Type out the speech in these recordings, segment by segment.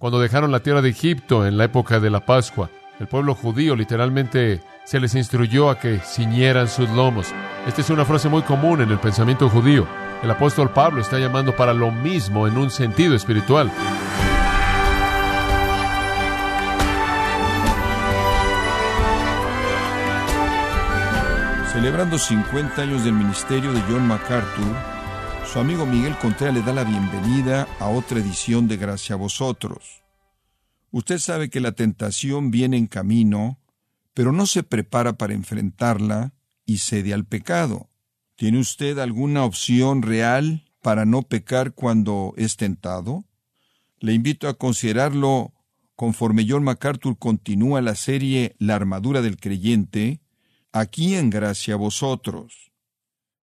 cuando dejaron la tierra de Egipto en la época de la Pascua. El pueblo judío literalmente se les instruyó a que ciñeran sus lomos. Esta es una frase muy común en el pensamiento judío. El apóstol Pablo está llamando para lo mismo en un sentido espiritual. Celebrando 50 años del ministerio de John MacArthur, su amigo Miguel Contreras le da la bienvenida a otra edición de Gracia a vosotros. Usted sabe que la tentación viene en camino, pero no se prepara para enfrentarla y cede al pecado. ¿Tiene usted alguna opción real para no pecar cuando es tentado? Le invito a considerarlo conforme John MacArthur continúa la serie La armadura del creyente, aquí en gracia a vosotros.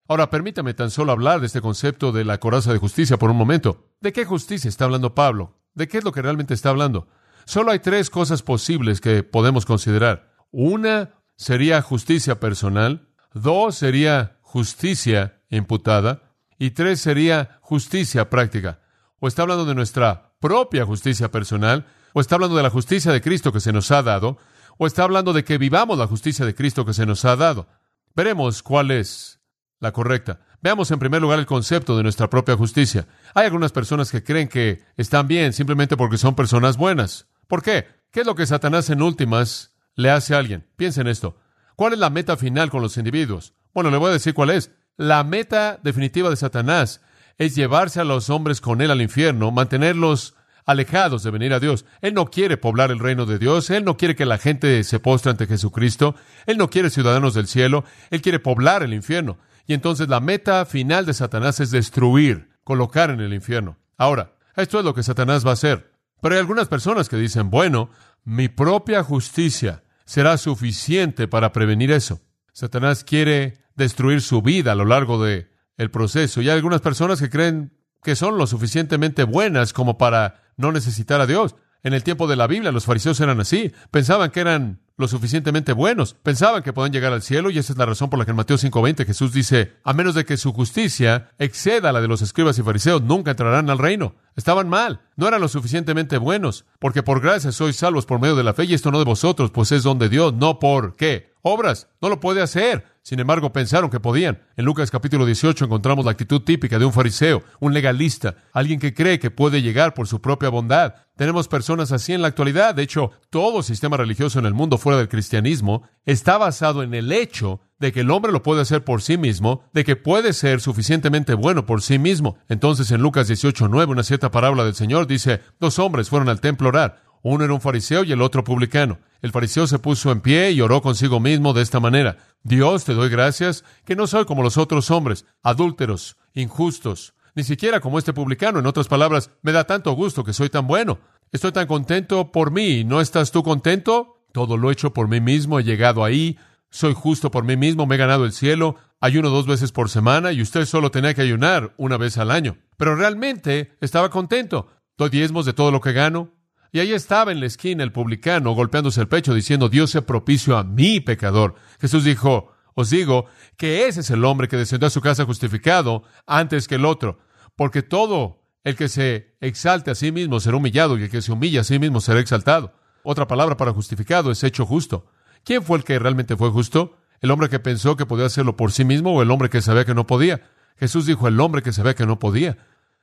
Ahora permítame tan solo hablar de este concepto de la coraza de justicia por un momento. ¿De qué justicia está hablando Pablo? ¿De qué es lo que realmente está hablando? Solo hay tres cosas posibles que podemos considerar. Una sería justicia personal, dos sería justicia imputada y tres sería justicia práctica. O está hablando de nuestra propia justicia personal, o está hablando de la justicia de Cristo que se nos ha dado, o está hablando de que vivamos la justicia de Cristo que se nos ha dado. Veremos cuál es la correcta. Veamos en primer lugar el concepto de nuestra propia justicia. Hay algunas personas que creen que están bien simplemente porque son personas buenas. ¿Por qué? ¿Qué es lo que Satanás en últimas le hace a alguien? Piensa en esto. ¿Cuál es la meta final con los individuos? Bueno, le voy a decir cuál es. La meta definitiva de Satanás es llevarse a los hombres con él al infierno, mantenerlos alejados de venir a Dios. Él no quiere poblar el reino de Dios, Él no quiere que la gente se postre ante Jesucristo, Él no quiere ciudadanos del cielo, Él quiere poblar el infierno. Y entonces la meta final de Satanás es destruir, colocar en el infierno. Ahora, esto es lo que Satanás va a hacer. Pero hay algunas personas que dicen, bueno, mi propia justicia será suficiente para prevenir eso. Satanás quiere destruir su vida a lo largo de el proceso. Y hay algunas personas que creen que son lo suficientemente buenas como para no necesitar a Dios. En el tiempo de la Biblia los fariseos eran así, pensaban que eran lo suficientemente buenos, pensaban que podían llegar al cielo y esa es la razón por la que en Mateo 5:20 Jesús dice, a menos de que su justicia exceda la de los escribas y fariseos, nunca entrarán al reino. Estaban mal, no eran lo suficientemente buenos, porque por gracia sois salvos por medio de la fe y esto no de vosotros, pues es don de Dios, no por qué. Obras, no lo puede hacer. Sin embargo, pensaron que podían. En Lucas capítulo 18 encontramos la actitud típica de un fariseo, un legalista, alguien que cree que puede llegar por su propia bondad. Tenemos personas así en la actualidad. De hecho, todo sistema religioso en el mundo fuera del cristianismo está basado en el hecho de que el hombre lo puede hacer por sí mismo, de que puede ser suficientemente bueno por sí mismo. Entonces, en Lucas 18.9, una cierta parábola del Señor dice, dos hombres fueron al templo orar. Uno era un fariseo y el otro publicano. El fariseo se puso en pie y oró consigo mismo de esta manera. Dios, te doy gracias que no soy como los otros hombres, adúlteros, injustos, ni siquiera como este publicano. En otras palabras, me da tanto gusto que soy tan bueno. Estoy tan contento por mí. ¿No estás tú contento? Todo lo he hecho por mí mismo, he llegado ahí, soy justo por mí mismo, me he ganado el cielo, ayuno dos veces por semana y usted solo tenía que ayunar una vez al año. Pero realmente estaba contento. Doy diezmos de todo lo que gano, y ahí estaba en la esquina el publicano golpeándose el pecho diciendo, Dios sea propicio a mi pecador. Jesús dijo, os digo que ese es el hombre que descendió a su casa justificado antes que el otro, porque todo el que se exalte a sí mismo será humillado y el que se humilla a sí mismo será exaltado. Otra palabra para justificado es hecho justo. ¿Quién fue el que realmente fue justo? ¿El hombre que pensó que podía hacerlo por sí mismo o el hombre que sabía que no podía? Jesús dijo el hombre que sabía que no podía.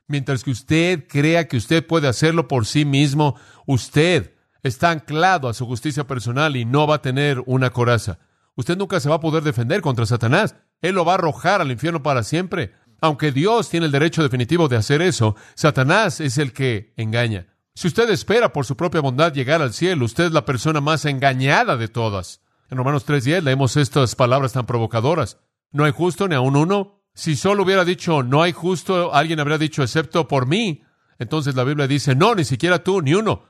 Mientras que usted crea que usted puede hacerlo por sí mismo, usted está anclado a su justicia personal y no va a tener una coraza. Usted nunca se va a poder defender contra Satanás. Él lo va a arrojar al infierno para siempre. Aunque Dios tiene el derecho definitivo de hacer eso, Satanás es el que engaña. Si usted espera por su propia bondad llegar al cielo, usted es la persona más engañada de todas. En Romanos 3.10 leemos estas palabras tan provocadoras. No hay justo ni aun uno. Si solo hubiera dicho, no hay justo, alguien habría dicho, excepto por mí. Entonces la Biblia dice, no, ni siquiera tú, ni uno.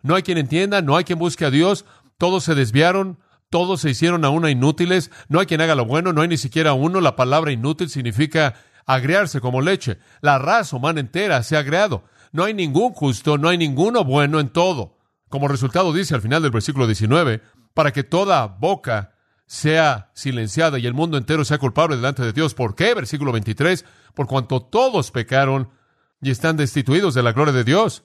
No hay quien entienda, no hay quien busque a Dios, todos se desviaron, todos se hicieron a una inútiles, no hay quien haga lo bueno, no hay ni siquiera uno. La palabra inútil significa agriarse como leche. La raza humana entera se ha agriado. No hay ningún justo, no hay ninguno bueno en todo. Como resultado dice al final del versículo 19, para que toda boca sea silenciada y el mundo entero sea culpable delante de Dios. ¿Por qué? Versículo 23, por cuanto todos pecaron y están destituidos de la gloria de Dios.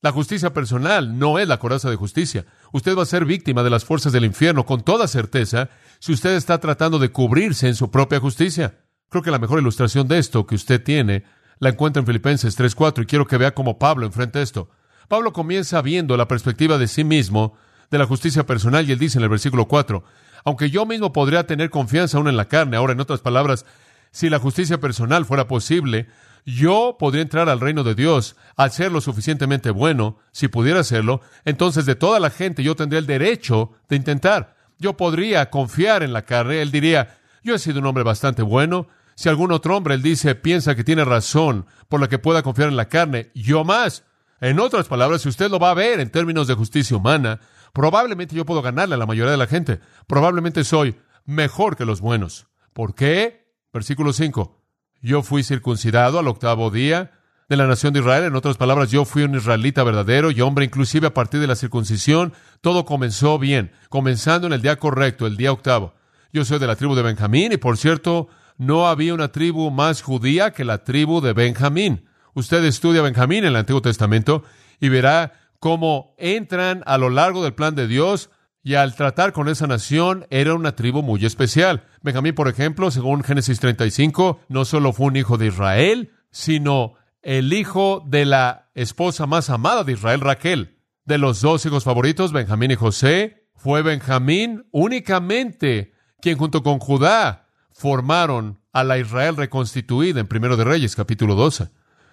La justicia personal no es la coraza de justicia. Usted va a ser víctima de las fuerzas del infierno con toda certeza si usted está tratando de cubrirse en su propia justicia. Creo que la mejor ilustración de esto que usted tiene la encuentra en Filipenses 3.4 y quiero que vea cómo Pablo enfrenta esto. Pablo comienza viendo la perspectiva de sí mismo, de la justicia personal, y él dice en el versículo 4, aunque yo mismo podría tener confianza aún en la carne, ahora en otras palabras, si la justicia personal fuera posible, yo podría entrar al reino de Dios al ser lo suficientemente bueno, si pudiera hacerlo, entonces de toda la gente yo tendría el derecho de intentar. Yo podría confiar en la carne, él diría, yo he sido un hombre bastante bueno, si algún otro hombre, él dice, piensa que tiene razón por la que pueda confiar en la carne, yo más. En otras palabras, si usted lo va a ver en términos de justicia humana, probablemente yo puedo ganarle a la mayoría de la gente. Probablemente soy mejor que los buenos. ¿Por qué? Versículo 5. Yo fui circuncidado al octavo día de la nación de Israel. En otras palabras, yo fui un israelita verdadero y hombre, inclusive a partir de la circuncisión, todo comenzó bien, comenzando en el día correcto, el día octavo. Yo soy de la tribu de Benjamín y, por cierto, no había una tribu más judía que la tribu de Benjamín. Usted estudia Benjamín en el Antiguo Testamento y verá cómo entran a lo largo del plan de Dios y al tratar con esa nación era una tribu muy especial. Benjamín, por ejemplo, según Génesis 35, no solo fue un hijo de Israel, sino el hijo de la esposa más amada de Israel, Raquel. De los dos hijos favoritos, Benjamín y José, fue Benjamín únicamente quien junto con Judá formaron a la Israel reconstituida en Primero de Reyes, capítulo 12.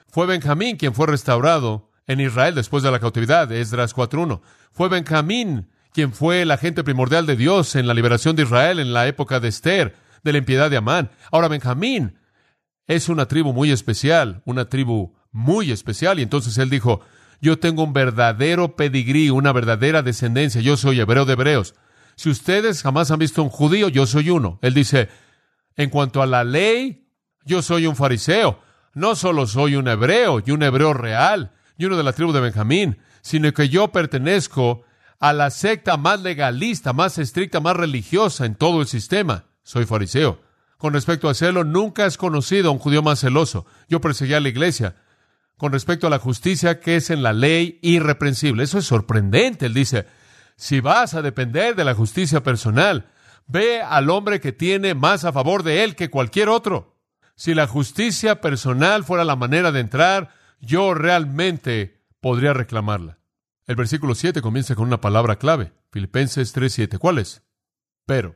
Fue Benjamín quien fue restaurado en Israel después de la cautividad, Esdras 4.1. Fue Benjamín quien fue el agente primordial de Dios en la liberación de Israel en la época de Esther, de la impiedad de Amán. Ahora Benjamín es una tribu muy especial, una tribu muy especial. Y entonces él dijo, yo tengo un verdadero pedigrí, una verdadera descendencia, yo soy hebreo de hebreos. Si ustedes jamás han visto un judío, yo soy uno. Él dice, en cuanto a la ley, yo soy un fariseo. No solo soy un hebreo y un hebreo real y uno de la tribu de Benjamín, sino que yo pertenezco a la secta más legalista, más estricta, más religiosa en todo el sistema. Soy fariseo. Con respecto a hacerlo, nunca has conocido a un judío más celoso. Yo perseguía a la iglesia. Con respecto a la justicia que es en la ley irreprensible. Eso es sorprendente. Él dice, si vas a depender de la justicia personal, ve al hombre que tiene más a favor de él que cualquier otro. Si la justicia personal fuera la manera de entrar, yo realmente podría reclamarla. El versículo 7 comienza con una palabra clave, Filipenses 3:7. ¿Cuál es? Pero,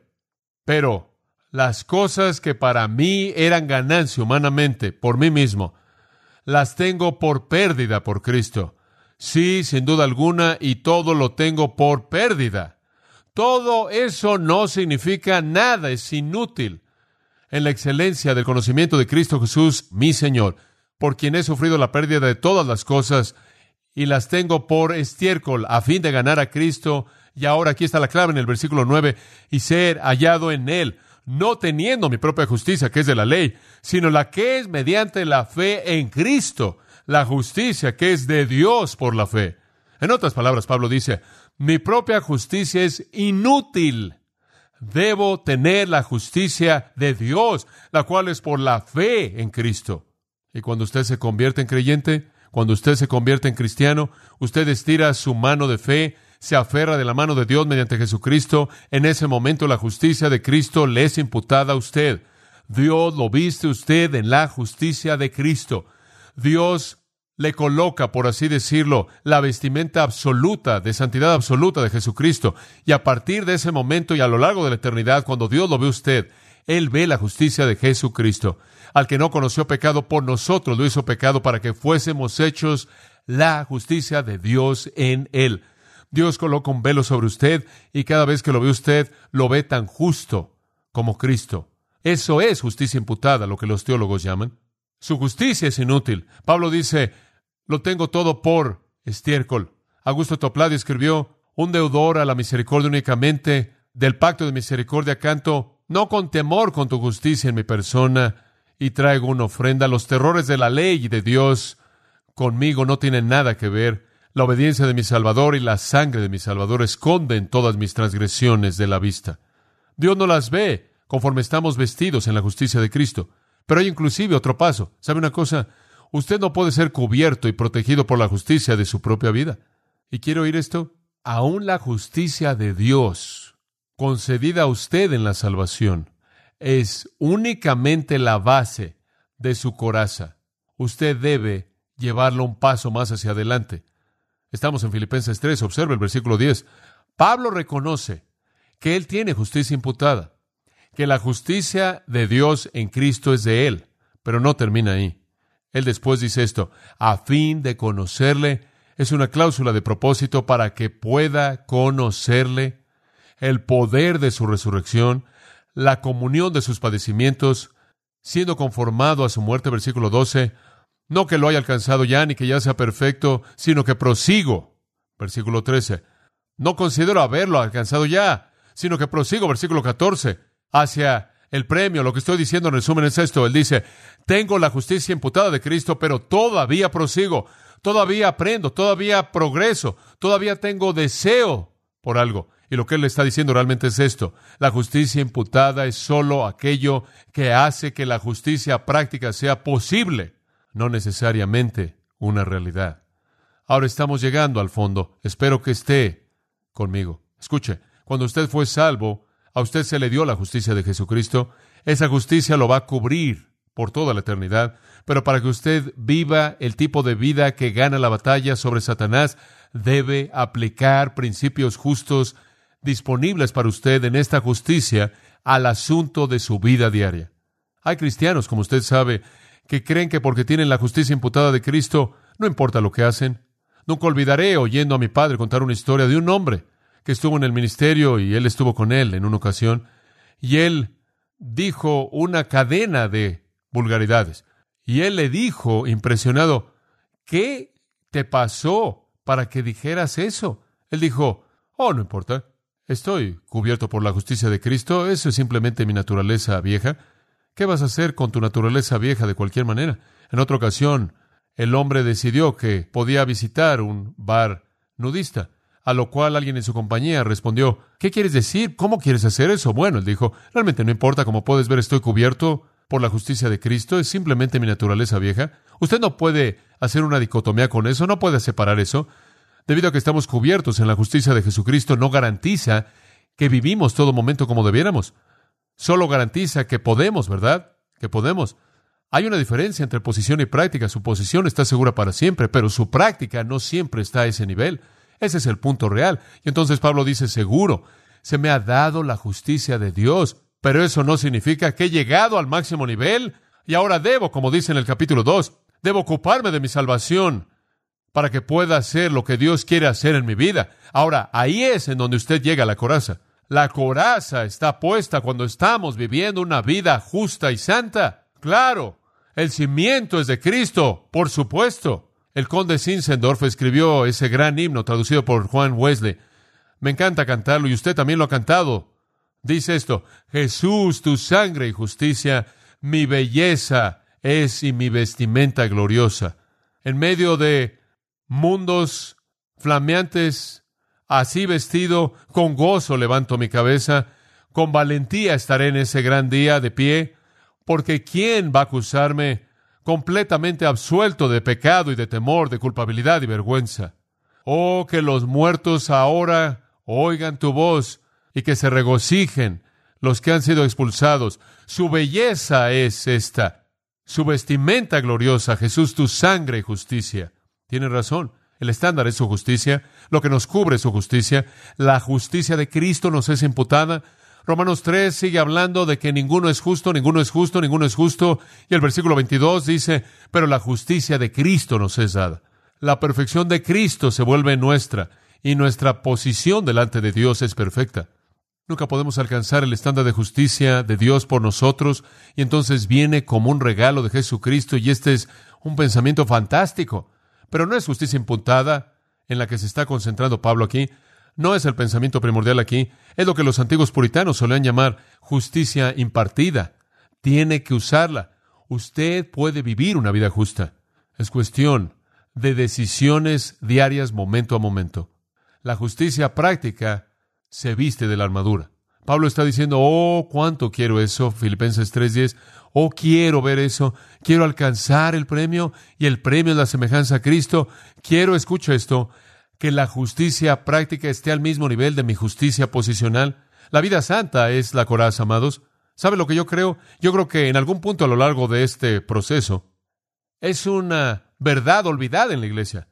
pero, las cosas que para mí eran ganancia humanamente, por mí mismo, las tengo por pérdida por Cristo. Sí, sin duda alguna, y todo lo tengo por pérdida. Todo eso no significa nada, es inútil. En la excelencia del conocimiento de Cristo Jesús, mi Señor, por quien he sufrido la pérdida de todas las cosas, y las tengo por estiércol a fin de ganar a Cristo. Y ahora aquí está la clave en el versículo 9, y ser hallado en Él, no teniendo mi propia justicia, que es de la ley, sino la que es mediante la fe en Cristo, la justicia que es de Dios por la fe. En otras palabras, Pablo dice, mi propia justicia es inútil. Debo tener la justicia de Dios, la cual es por la fe en Cristo. Y cuando usted se convierte en creyente, cuando usted se convierte en cristiano, usted estira su mano de fe, se aferra de la mano de Dios mediante Jesucristo. En ese momento la justicia de Cristo le es imputada a usted. Dios lo viste usted en la justicia de Cristo. Dios le coloca, por así decirlo, la vestimenta absoluta, de santidad absoluta de Jesucristo. Y a partir de ese momento y a lo largo de la eternidad, cuando Dios lo ve usted, Él ve la justicia de Jesucristo al que no conoció pecado por nosotros, lo hizo pecado para que fuésemos hechos la justicia de Dios en él. Dios coloca un velo sobre usted y cada vez que lo ve usted, lo ve tan justo como Cristo. Eso es justicia imputada, lo que los teólogos llaman. Su justicia es inútil. Pablo dice, lo tengo todo por estiércol. Augusto Topladi escribió, un deudor a la misericordia únicamente, del pacto de misericordia canto, no con temor con tu justicia en mi persona, y traigo una ofrenda. Los terrores de la ley y de Dios conmigo no tienen nada que ver. La obediencia de mi Salvador y la sangre de mi Salvador esconden todas mis transgresiones de la vista. Dios no las ve conforme estamos vestidos en la justicia de Cristo. Pero hay inclusive otro paso. ¿Sabe una cosa? Usted no puede ser cubierto y protegido por la justicia de su propia vida. ¿Y quiere oír esto? Aún la justicia de Dios, concedida a usted en la salvación, es únicamente la base de su coraza. Usted debe llevarlo un paso más hacia adelante. Estamos en Filipenses 3, observe el versículo 10. Pablo reconoce que él tiene justicia imputada, que la justicia de Dios en Cristo es de él, pero no termina ahí. Él después dice esto, a fin de conocerle, es una cláusula de propósito para que pueda conocerle el poder de su resurrección, la comunión de sus padecimientos, siendo conformado a su muerte, versículo 12, no que lo haya alcanzado ya ni que ya sea perfecto, sino que prosigo, versículo 13. No considero haberlo alcanzado ya, sino que prosigo, versículo 14, hacia el premio. Lo que estoy diciendo en resumen es esto. Él dice, tengo la justicia imputada de Cristo, pero todavía prosigo, todavía aprendo, todavía progreso, todavía tengo deseo por algo. Y lo que él le está diciendo realmente es esto. La justicia imputada es solo aquello que hace que la justicia práctica sea posible, no necesariamente una realidad. Ahora estamos llegando al fondo. Espero que esté conmigo. Escuche, cuando usted fue salvo, a usted se le dio la justicia de Jesucristo. Esa justicia lo va a cubrir por toda la eternidad. Pero para que usted viva el tipo de vida que gana la batalla sobre Satanás, debe aplicar principios justos disponibles para usted en esta justicia al asunto de su vida diaria. Hay cristianos, como usted sabe, que creen que porque tienen la justicia imputada de Cristo, no importa lo que hacen. Nunca olvidaré oyendo a mi padre contar una historia de un hombre que estuvo en el ministerio y él estuvo con él en una ocasión, y él dijo una cadena de vulgaridades. Y él le dijo, impresionado, ¿qué te pasó para que dijeras eso? Él dijo, oh, no importa, estoy cubierto por la justicia de Cristo, eso es simplemente mi naturaleza vieja. ¿Qué vas a hacer con tu naturaleza vieja de cualquier manera? En otra ocasión, el hombre decidió que podía visitar un bar nudista. A lo cual alguien en su compañía respondió, ¿qué quieres decir? ¿Cómo quieres hacer eso? Bueno, él dijo, realmente no importa, como puedes ver, estoy cubierto por la justicia de Cristo, es simplemente mi naturaleza vieja. Usted no puede hacer una dicotomía con eso, no puede separar eso. Debido a que estamos cubiertos en la justicia de Jesucristo, no garantiza que vivimos todo momento como debiéramos. Solo garantiza que podemos, ¿verdad? Que podemos. Hay una diferencia entre posición y práctica. Su posición está segura para siempre, pero su práctica no siempre está a ese nivel. Ese es el punto real. Y entonces Pablo dice, seguro, se me ha dado la justicia de Dios, pero eso no significa que he llegado al máximo nivel y ahora debo, como dice en el capítulo 2, debo ocuparme de mi salvación para que pueda hacer lo que Dios quiere hacer en mi vida. Ahora, ahí es en donde usted llega a la coraza. La coraza está puesta cuando estamos viviendo una vida justa y santa. Claro, el cimiento es de Cristo, por supuesto. El conde Zinzendorf escribió ese gran himno traducido por Juan Wesley. Me encanta cantarlo y usted también lo ha cantado. Dice esto, Jesús, tu sangre y justicia, mi belleza es y mi vestimenta gloriosa. En medio de mundos flameantes, así vestido, con gozo levanto mi cabeza, con valentía estaré en ese gran día de pie, porque ¿quién va a acusarme? completamente absuelto de pecado y de temor, de culpabilidad y vergüenza. Oh, que los muertos ahora oigan tu voz y que se regocijen los que han sido expulsados. Su belleza es esta, su vestimenta gloriosa, Jesús, tu sangre y justicia. Tiene razón. El estándar es su justicia, lo que nos cubre es su justicia. La justicia de Cristo nos es imputada, Romanos 3 sigue hablando de que ninguno es justo, ninguno es justo, ninguno es justo. Y el versículo 22 dice, pero la justicia de Cristo nos es dada. La perfección de Cristo se vuelve nuestra y nuestra posición delante de Dios es perfecta. Nunca podemos alcanzar el estándar de justicia de Dios por nosotros y entonces viene como un regalo de Jesucristo y este es un pensamiento fantástico. Pero no es justicia imputada en la que se está concentrando Pablo aquí, no es el pensamiento primordial aquí, es lo que los antiguos puritanos solían llamar justicia impartida. Tiene que usarla. Usted puede vivir una vida justa. Es cuestión de decisiones diarias momento a momento. La justicia práctica se viste de la armadura. Pablo está diciendo, oh, cuánto quiero eso, Filipenses 3:10, oh, quiero ver eso, quiero alcanzar el premio y el premio es la semejanza a Cristo, quiero, escucha esto, que la justicia práctica esté al mismo nivel de mi justicia posicional. La vida santa es la coraza, amados. ¿Sabe lo que yo creo? Yo creo que en algún punto a lo largo de este proceso es una verdad olvidada en la iglesia.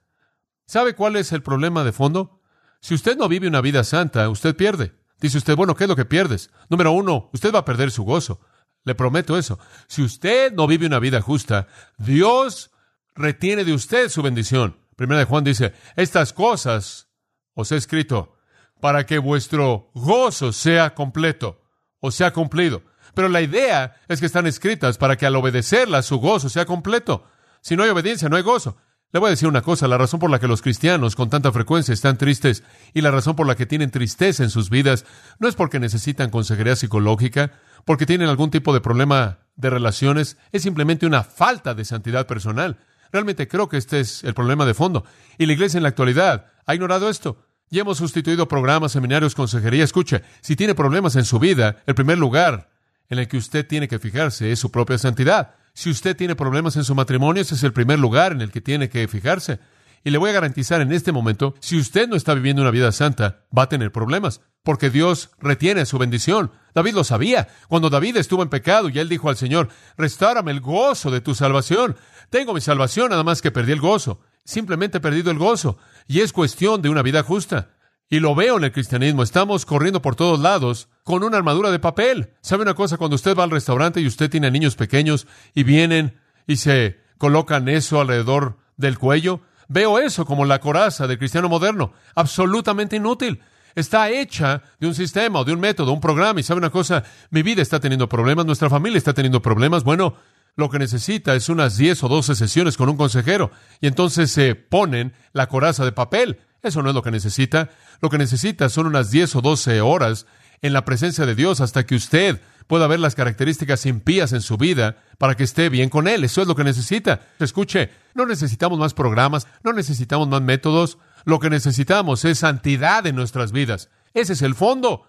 ¿Sabe cuál es el problema de fondo? Si usted no vive una vida santa, usted pierde. Dice usted, bueno, ¿qué es lo que pierdes? Número uno, usted va a perder su gozo. Le prometo eso. Si usted no vive una vida justa, Dios retiene de usted su bendición. Primera de Juan dice, estas cosas os he escrito para que vuestro gozo sea completo o sea cumplido. Pero la idea es que están escritas para que al obedecerlas su gozo sea completo. Si no hay obediencia, no hay gozo. Le voy a decir una cosa, la razón por la que los cristianos con tanta frecuencia están tristes y la razón por la que tienen tristeza en sus vidas no es porque necesitan consejería psicológica, porque tienen algún tipo de problema de relaciones, es simplemente una falta de santidad personal. Realmente creo que este es el problema de fondo. Y la iglesia en la actualidad ha ignorado esto. Ya hemos sustituido programas, seminarios, consejería. Escuche, si tiene problemas en su vida, el primer lugar en el que usted tiene que fijarse es su propia santidad. Si usted tiene problemas en su matrimonio, ese es el primer lugar en el que tiene que fijarse. Y le voy a garantizar en este momento, si usted no está viviendo una vida santa, va a tener problemas, porque Dios retiene su bendición. David lo sabía. Cuando David estuvo en pecado y él dijo al Señor, restárame el gozo de tu salvación. Tengo mi salvación, nada más que perdí el gozo. Simplemente he perdido el gozo. Y es cuestión de una vida justa. Y lo veo en el cristianismo. Estamos corriendo por todos lados con una armadura de papel. ¿Sabe una cosa? Cuando usted va al restaurante y usted tiene niños pequeños y vienen y se colocan eso alrededor del cuello, veo eso como la coraza del cristiano moderno. Absolutamente inútil. Está hecha de un sistema o de un método, un programa. Y sabe una cosa, mi vida está teniendo problemas, nuestra familia está teniendo problemas. Bueno, lo que necesita es unas 10 o 12 sesiones con un consejero. Y entonces se ponen la coraza de papel. Eso no es lo que necesita. Lo que necesita son unas 10 o 12 horas en la presencia de Dios hasta que usted pueda ver las características impías en su vida para que esté bien con Él. Eso es lo que necesita. Escuche, no necesitamos más programas, no necesitamos más métodos. Lo que necesitamos es santidad en nuestras vidas. Ese es el fondo.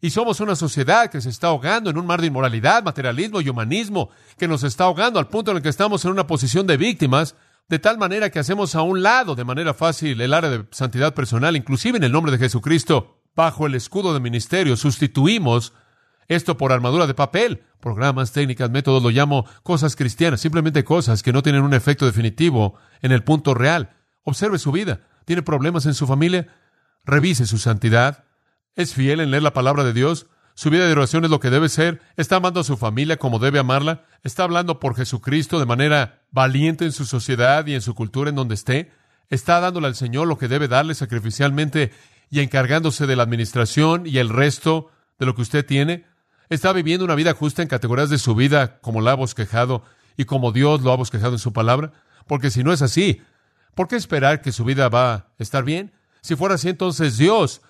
Y somos una sociedad que se está ahogando en un mar de inmoralidad, materialismo y humanismo, que nos está ahogando al punto en el que estamos en una posición de víctimas de tal manera que hacemos a un lado de manera fácil el área de santidad personal, inclusive en el nombre de Jesucristo, bajo el escudo de ministerio, sustituimos esto por armadura de papel, programas, técnicas, métodos, lo llamo cosas cristianas, simplemente cosas que no tienen un efecto definitivo en el punto real. Observe su vida. ¿Tiene problemas en su familia? Revise su santidad. ¿Es fiel en leer la palabra de Dios? Su vida de oración es lo que debe ser. Está amando a su familia como debe amarla. Está hablando por Jesucristo de manera valiente en su sociedad y en su cultura en donde esté. Está dándole al Señor lo que debe darle sacrificialmente y encargándose de la administración y el resto de lo que usted tiene. Está viviendo una vida justa en categorías de su vida como la ha bosquejado y como Dios lo ha bosquejado en su palabra. Porque si no es así, ¿por qué esperar que su vida va a estar bien? Si fuera así, entonces Dios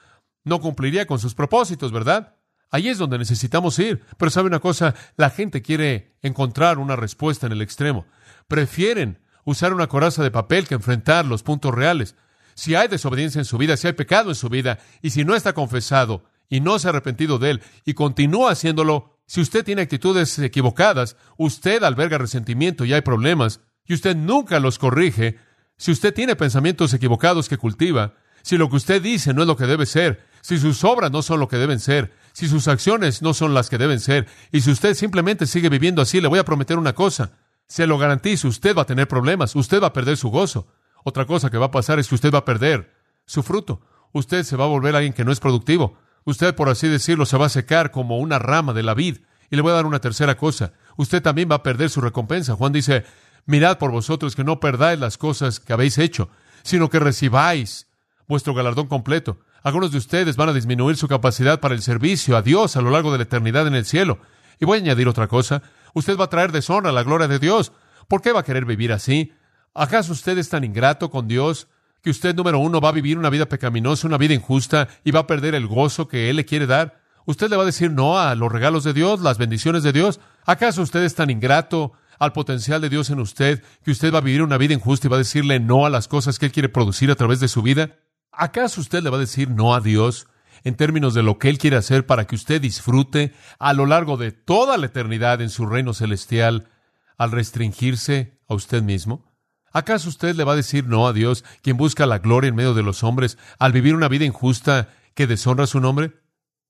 no cumpliría con sus propósitos, ¿verdad? Ahí es donde necesitamos ir. Pero sabe una cosa, la gente quiere encontrar una respuesta en el extremo. Prefieren usar una coraza de papel que enfrentar los puntos reales. Si hay desobediencia en su vida, si hay pecado en su vida, y si no está confesado y no se ha arrepentido de él y continúa haciéndolo, si usted tiene actitudes equivocadas, usted alberga resentimiento y hay problemas, y usted nunca los corrige, si usted tiene pensamientos equivocados que cultiva, si lo que usted dice no es lo que debe ser, si sus obras no son lo que deben ser, si sus acciones no son las que deben ser, y si usted simplemente sigue viviendo así, le voy a prometer una cosa, se lo garantizo, usted va a tener problemas, usted va a perder su gozo. Otra cosa que va a pasar es que usted va a perder su fruto. Usted se va a volver alguien que no es productivo. Usted, por así decirlo, se va a secar como una rama de la vid. Y le voy a dar una tercera cosa. Usted también va a perder su recompensa. Juan dice, mirad por vosotros que no perdáis las cosas que habéis hecho, sino que recibáis vuestro galardón completo. Algunos de ustedes van a disminuir su capacidad para el servicio a Dios a lo largo de la eternidad en el cielo. Y voy a añadir otra cosa. Usted va a traer deshonra a la gloria de Dios. ¿Por qué va a querer vivir así? ¿Acaso usted es tan ingrato con Dios que usted, número uno, va a vivir una vida pecaminosa, una vida injusta y va a perder el gozo que Él le quiere dar? ¿Usted le va a decir no a los regalos de Dios, las bendiciones de Dios? ¿Acaso usted es tan ingrato al potencial de Dios en usted que usted va a vivir una vida injusta y va a decirle no a las cosas que Él quiere producir a través de su vida? ¿Acaso usted le va a decir no a Dios en términos de lo que Él quiere hacer para que usted disfrute a lo largo de toda la eternidad en su reino celestial al restringirse a usted mismo? ¿Acaso usted le va a decir no a Dios, quien busca la gloria en medio de los hombres, al vivir una vida injusta que deshonra su nombre?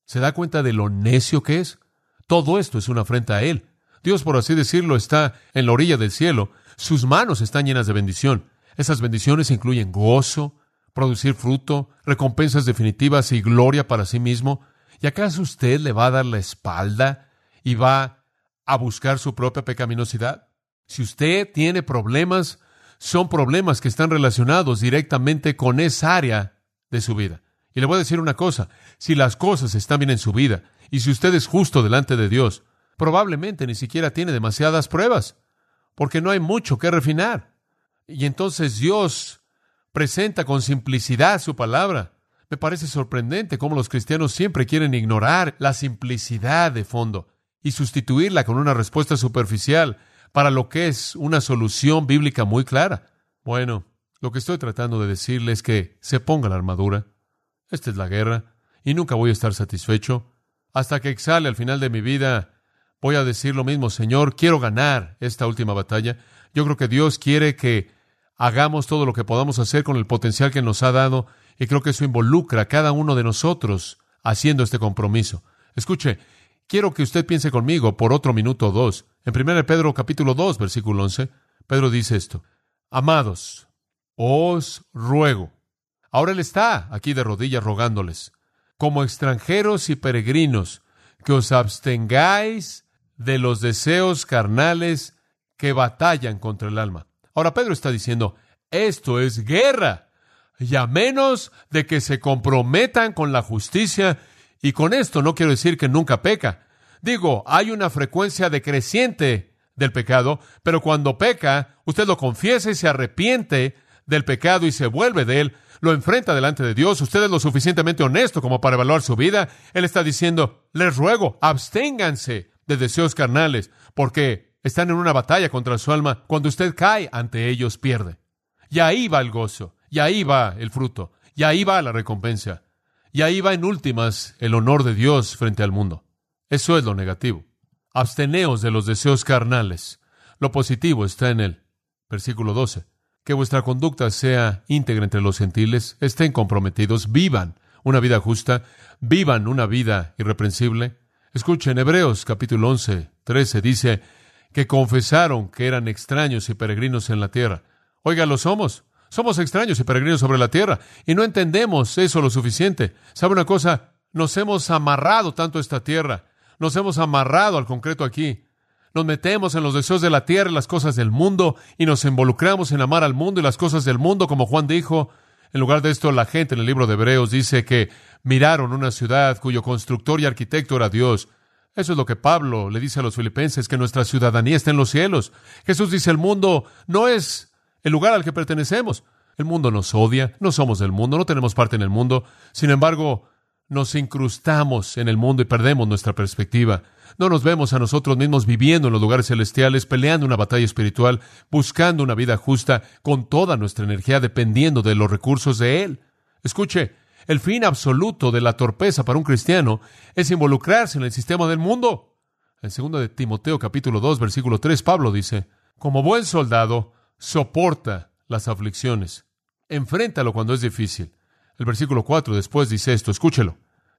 ¿Se da cuenta de lo necio que es? Todo esto es una afrenta a Él. Dios, por así decirlo, está en la orilla del cielo. Sus manos están llenas de bendición. Esas bendiciones incluyen gozo, producir fruto, recompensas definitivas y gloria para sí mismo. ¿Y acaso usted le va a dar la espalda y va a buscar su propia pecaminosidad? Si usted tiene problemas, son problemas que están relacionados directamente con esa área de su vida. Y le voy a decir una cosa, si las cosas están bien en su vida y si usted es justo delante de Dios, probablemente ni siquiera tiene demasiadas pruebas, porque no hay mucho que refinar. Y entonces Dios presenta con simplicidad su palabra. Me parece sorprendente cómo los cristianos siempre quieren ignorar la simplicidad de fondo y sustituirla con una respuesta superficial para lo que es una solución bíblica muy clara. Bueno, lo que estoy tratando de decirle es que se ponga la armadura. Esta es la guerra y nunca voy a estar satisfecho. Hasta que exhale al final de mi vida, voy a decir lo mismo, Señor, quiero ganar esta última batalla. Yo creo que Dios quiere que hagamos todo lo que podamos hacer con el potencial que nos ha dado y creo que eso involucra a cada uno de nosotros haciendo este compromiso. Escuche, quiero que usted piense conmigo por otro minuto o dos. En 1 Pedro capítulo 2, versículo 11, Pedro dice esto, Amados, os ruego. Ahora él está aquí de rodillas rogándoles, como extranjeros y peregrinos, que os abstengáis de los deseos carnales que batallan contra el alma. Ahora Pedro está diciendo, esto es guerra, y a menos de que se comprometan con la justicia, y con esto no quiero decir que nunca peca, Digo, hay una frecuencia decreciente del pecado, pero cuando peca, usted lo confiesa y se arrepiente del pecado y se vuelve de él, lo enfrenta delante de Dios, usted es lo suficientemente honesto como para evaluar su vida, Él está diciendo, les ruego, absténganse de deseos carnales, porque están en una batalla contra su alma, cuando usted cae ante ellos pierde. Y ahí va el gozo, y ahí va el fruto, y ahí va la recompensa, y ahí va en últimas el honor de Dios frente al mundo. Eso es lo negativo. Absteneos de los deseos carnales. Lo positivo está en él. Versículo 12. Que vuestra conducta sea íntegra entre los gentiles, estén comprometidos, vivan una vida justa, vivan una vida irreprensible. Escuchen, Hebreos capítulo 11, 13 dice que confesaron que eran extraños y peregrinos en la tierra. Oiga, lo somos. Somos extraños y peregrinos sobre la tierra y no entendemos eso lo suficiente. ¿Sabe una cosa? Nos hemos amarrado tanto a esta tierra nos hemos amarrado al concreto aquí. Nos metemos en los deseos de la tierra y las cosas del mundo y nos involucramos en amar al mundo y las cosas del mundo, como Juan dijo. En lugar de esto, la gente en el libro de Hebreos dice que miraron una ciudad cuyo constructor y arquitecto era Dios. Eso es lo que Pablo le dice a los filipenses, que nuestra ciudadanía está en los cielos. Jesús dice, el mundo no es el lugar al que pertenecemos. El mundo nos odia, no somos del mundo, no tenemos parte en el mundo. Sin embargo, nos incrustamos en el mundo y perdemos nuestra perspectiva. No nos vemos a nosotros mismos viviendo en los lugares celestiales, peleando una batalla espiritual, buscando una vida justa, con toda nuestra energía dependiendo de los recursos de Él. Escuche, el fin absoluto de la torpeza para un cristiano es involucrarse en el sistema del mundo. En 2 de Timoteo capítulo 2 versículo 3 Pablo dice, como buen soldado, soporta las aflicciones. Enfréntalo cuando es difícil. El versículo 4 después dice esto, escúchelo.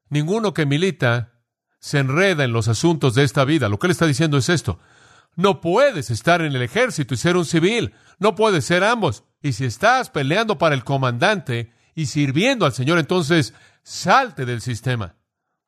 Ninguno que milita se enreda en los asuntos de esta vida. Lo que él está diciendo es esto. No puedes estar en el ejército y ser un civil. No puedes ser ambos. Y si estás peleando para el comandante y sirviendo al Señor, entonces salte del sistema.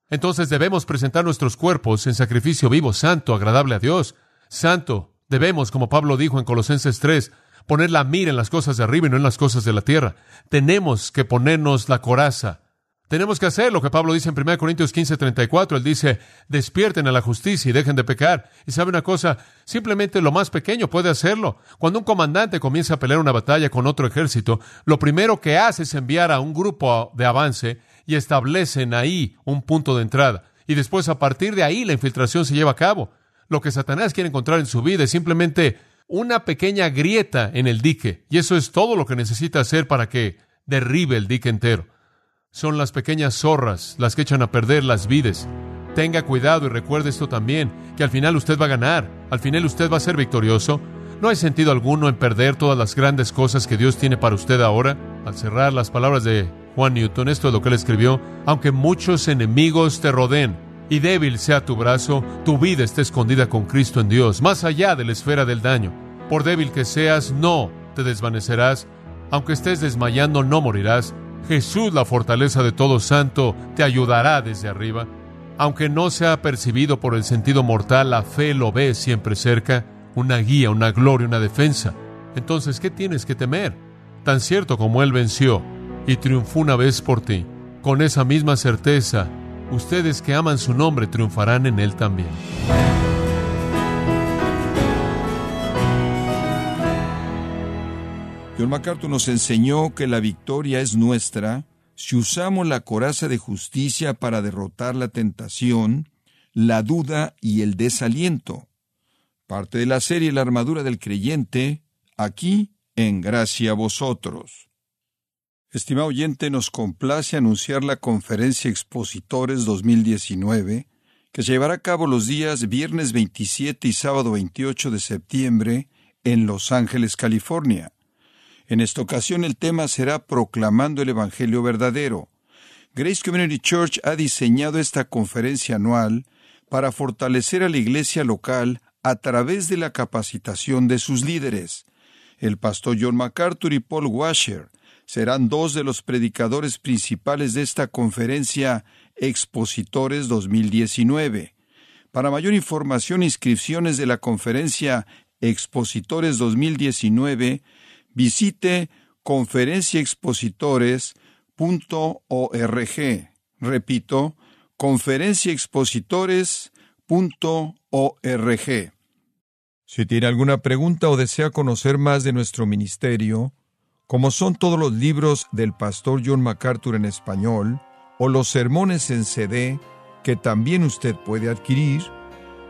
Entonces debemos presentar nuestros cuerpos en sacrificio vivo, santo, agradable a Dios. Santo. Debemos, como Pablo dijo en Colosenses 3, poner la mira en las cosas de arriba y no en las cosas de la tierra. Tenemos que ponernos la coraza. Tenemos que hacer lo que Pablo dice en 1 Corintios 15, 34. Él dice, despierten a la justicia y dejen de pecar. Y sabe una cosa, simplemente lo más pequeño puede hacerlo. Cuando un comandante comienza a pelear una batalla con otro ejército, lo primero que hace es enviar a un grupo de avance y establecen ahí un punto de entrada. Y después a partir de ahí la infiltración se lleva a cabo. Lo que Satanás quiere encontrar en su vida es simplemente una pequeña grieta en el dique, y eso es todo lo que necesita hacer para que derribe el dique entero. Son las pequeñas zorras las que echan a perder las vides. Tenga cuidado y recuerde esto también, que al final usted va a ganar, al final usted va a ser victorioso. No hay sentido alguno en perder todas las grandes cosas que Dios tiene para usted ahora. Al cerrar las palabras de Juan Newton, esto es lo que él escribió, aunque muchos enemigos te rodeen y débil sea tu brazo, tu vida está escondida con Cristo en Dios, más allá de la esfera del daño. Por débil que seas, no te desvanecerás. Aunque estés desmayando, no morirás. Jesús, la fortaleza de todo santo, te ayudará desde arriba. Aunque no sea percibido por el sentido mortal, la fe lo ve siempre cerca, una guía, una gloria, una defensa. Entonces, ¿qué tienes que temer? Tan cierto como Él venció y triunfó una vez por ti, con esa misma certeza, ustedes que aman su nombre triunfarán en Él también. John MacArthur nos enseñó que la victoria es nuestra si usamos la coraza de justicia para derrotar la tentación, la duda y el desaliento. Parte de la serie La armadura del creyente, aquí en gracia a vosotros. Estimado oyente, nos complace anunciar la conferencia Expositores 2019, que se llevará a cabo los días viernes 27 y sábado 28 de septiembre en Los Ángeles, California. En esta ocasión el tema será Proclamando el Evangelio verdadero. Grace Community Church ha diseñado esta conferencia anual para fortalecer a la iglesia local a través de la capacitación de sus líderes. El pastor John MacArthur y Paul Washer serán dos de los predicadores principales de esta conferencia Expositores 2019. Para mayor información e inscripciones de la conferencia Expositores 2019, visite conferenciaexpositores.org. Repito, conferenciaexpositores.org. Si tiene alguna pregunta o desea conocer más de nuestro ministerio, como son todos los libros del pastor John MacArthur en español, o los sermones en CD que también usted puede adquirir,